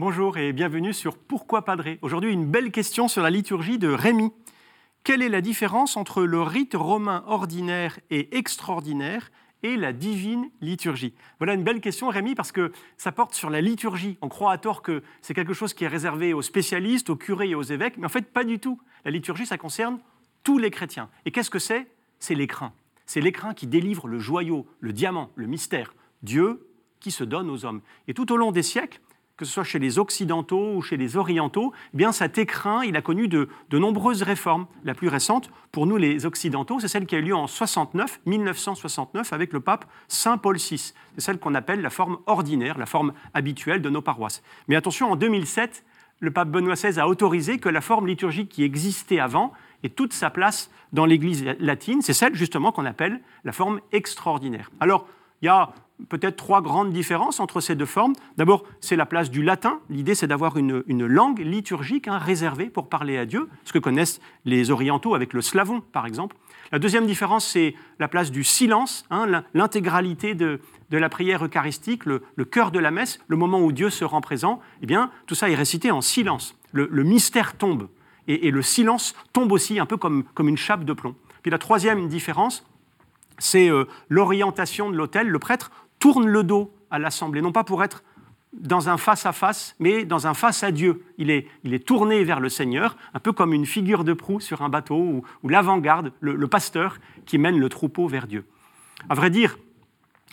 Bonjour et bienvenue sur Pourquoi Padré Aujourd'hui, une belle question sur la liturgie de Rémi. Quelle est la différence entre le rite romain ordinaire et extraordinaire et la divine liturgie? Voilà une belle question, Rémi, parce que ça porte sur la liturgie. On croit à tort que c'est quelque chose qui est réservé aux spécialistes, aux curés et aux évêques, mais en fait, pas du tout. La liturgie, ça concerne tous les chrétiens. Et qu'est-ce que c'est? C'est l'écrin. C'est l'écrin qui délivre le joyau, le diamant, le mystère. Dieu qui se donne aux hommes. Et tout au long des siècles, que ce soit chez les occidentaux ou chez les orientaux, eh bien cet écrin, il a connu de, nombreuses réformes. La plus récente, pour nous les occidentaux, c'est celle qui a eu lieu en 69, 1969, avec le pape Saint Paul VI. C'est celle qu'on appelle la forme ordinaire, la forme habituelle de nos paroisses. Mais attention, en 2007, le pape Benoît XVI a autorisé que la forme liturgique qui existait avant ait toute sa place dans l'Église latine. C'est celle justement qu'on appelle la forme extraordinaire. Alors, il y a peut-être trois grandes différences entre ces deux formes. D'abord, c'est la place du latin. L'idée, c'est d'avoir une, langue liturgique hein, réservée pour parler à Dieu, ce que connaissent les orientaux avec le slavon, par exemple. La deuxième différence, c'est la place du silence, hein, l'intégralité de, la prière eucharistique, le, cœur de la messe, le moment où Dieu se rend présent. Eh bien, tout ça est récité en silence. Le, mystère tombe. Et, le silence tombe aussi, un peu comme, comme une chape de plomb. Puis la troisième différence, c'est euh, l'orientation de l'autel. Le prêtre tourne le dos à l'assemblée, non pas pour être dans un face-à-face, mais dans un face à Dieu. Il est, il est, tourné vers le Seigneur, un peu comme une figure de proue sur un bateau, ou, l'avant-garde, le, pasteur qui mène le troupeau vers Dieu. À vrai dire,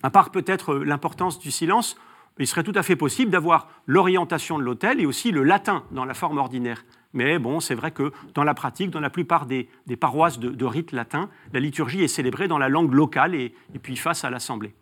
à part peut-être l'importance du silence, il serait tout à fait possible d'avoir l'orientation de l'autel et aussi le latin dans la forme ordinaire. Mais bon, c'est vrai que dans la pratique, dans la plupart des, paroisses de, rite latin, la liturgie est célébrée dans la langue locale et, puis face à l'assemblée.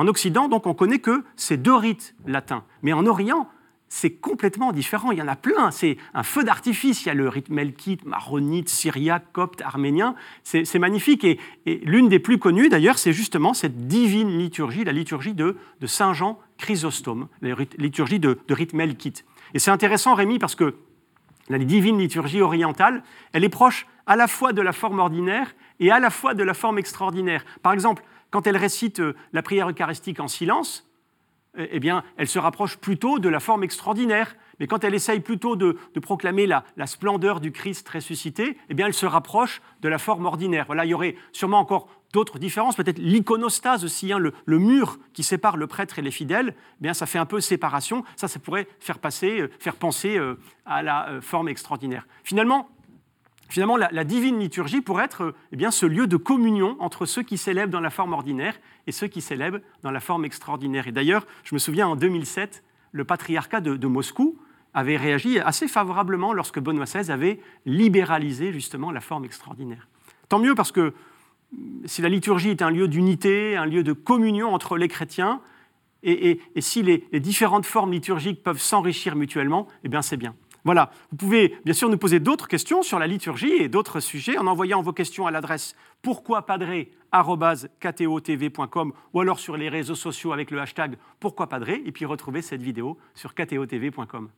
En Occident, donc, on connaît que ces deux rites latins. Mais en Orient, c'est complètement différent. Il y en a plein. C'est un feu d'artifice. Il y a le rite melkite, maronite, syriaque, copte, arménien. C'est magnifique. Et, l'une des plus connues, d'ailleurs, c'est justement cette divine liturgie, la liturgie de, Saint Jean Chrysostome, la liturgie de, de rite melkite. Et c'est intéressant, Rémi, parce que la divine liturgie orientale, elle est proche à la fois de la forme ordinaire et à la fois de la forme extraordinaire. Par exemple, quand elle récite euh, la prière eucharistique en silence, eh, eh bien, elle se rapproche plutôt de la forme extraordinaire. Mais quand elle essaye plutôt de, proclamer la, splendeur du Christ ressuscité, eh bien, elle se rapproche de la forme ordinaire. Voilà, il y aurait sûrement encore d'autres différences, peut-être l'iconostase aussi, hein, le, mur qui sépare le prêtre et les fidèles, eh bien, ça fait un peu séparation. Ça, ça pourrait faire passer, euh, faire penser euh, à la forme extraordinaire. Finalement, Finalement, la, divine liturgie pourrait être eh bien, ce lieu de communion entre ceux qui célèbrent dans la forme ordinaire et ceux qui célèbrent dans la forme extraordinaire. Et d'ailleurs, je me souviens en 2007, le patriarcat de, Moscou avait réagi assez favorablement lorsque Benoît XVI avait libéralisé justement la forme extraordinaire. Tant mieux parce que si la liturgie est un lieu d'unité, un lieu de communion entre les chrétiens, et, si les, différentes formes liturgiques peuvent s'enrichir mutuellement, eh bien c'est bien. Voilà, vous pouvez bien sûr nous poser d'autres questions sur la liturgie et d'autres sujets en envoyant vos questions à l'adresse pourquoipadré.com ou alors sur les réseaux sociaux avec le hashtag pourquoipadré et puis retrouvez cette vidéo sur ktotv.com.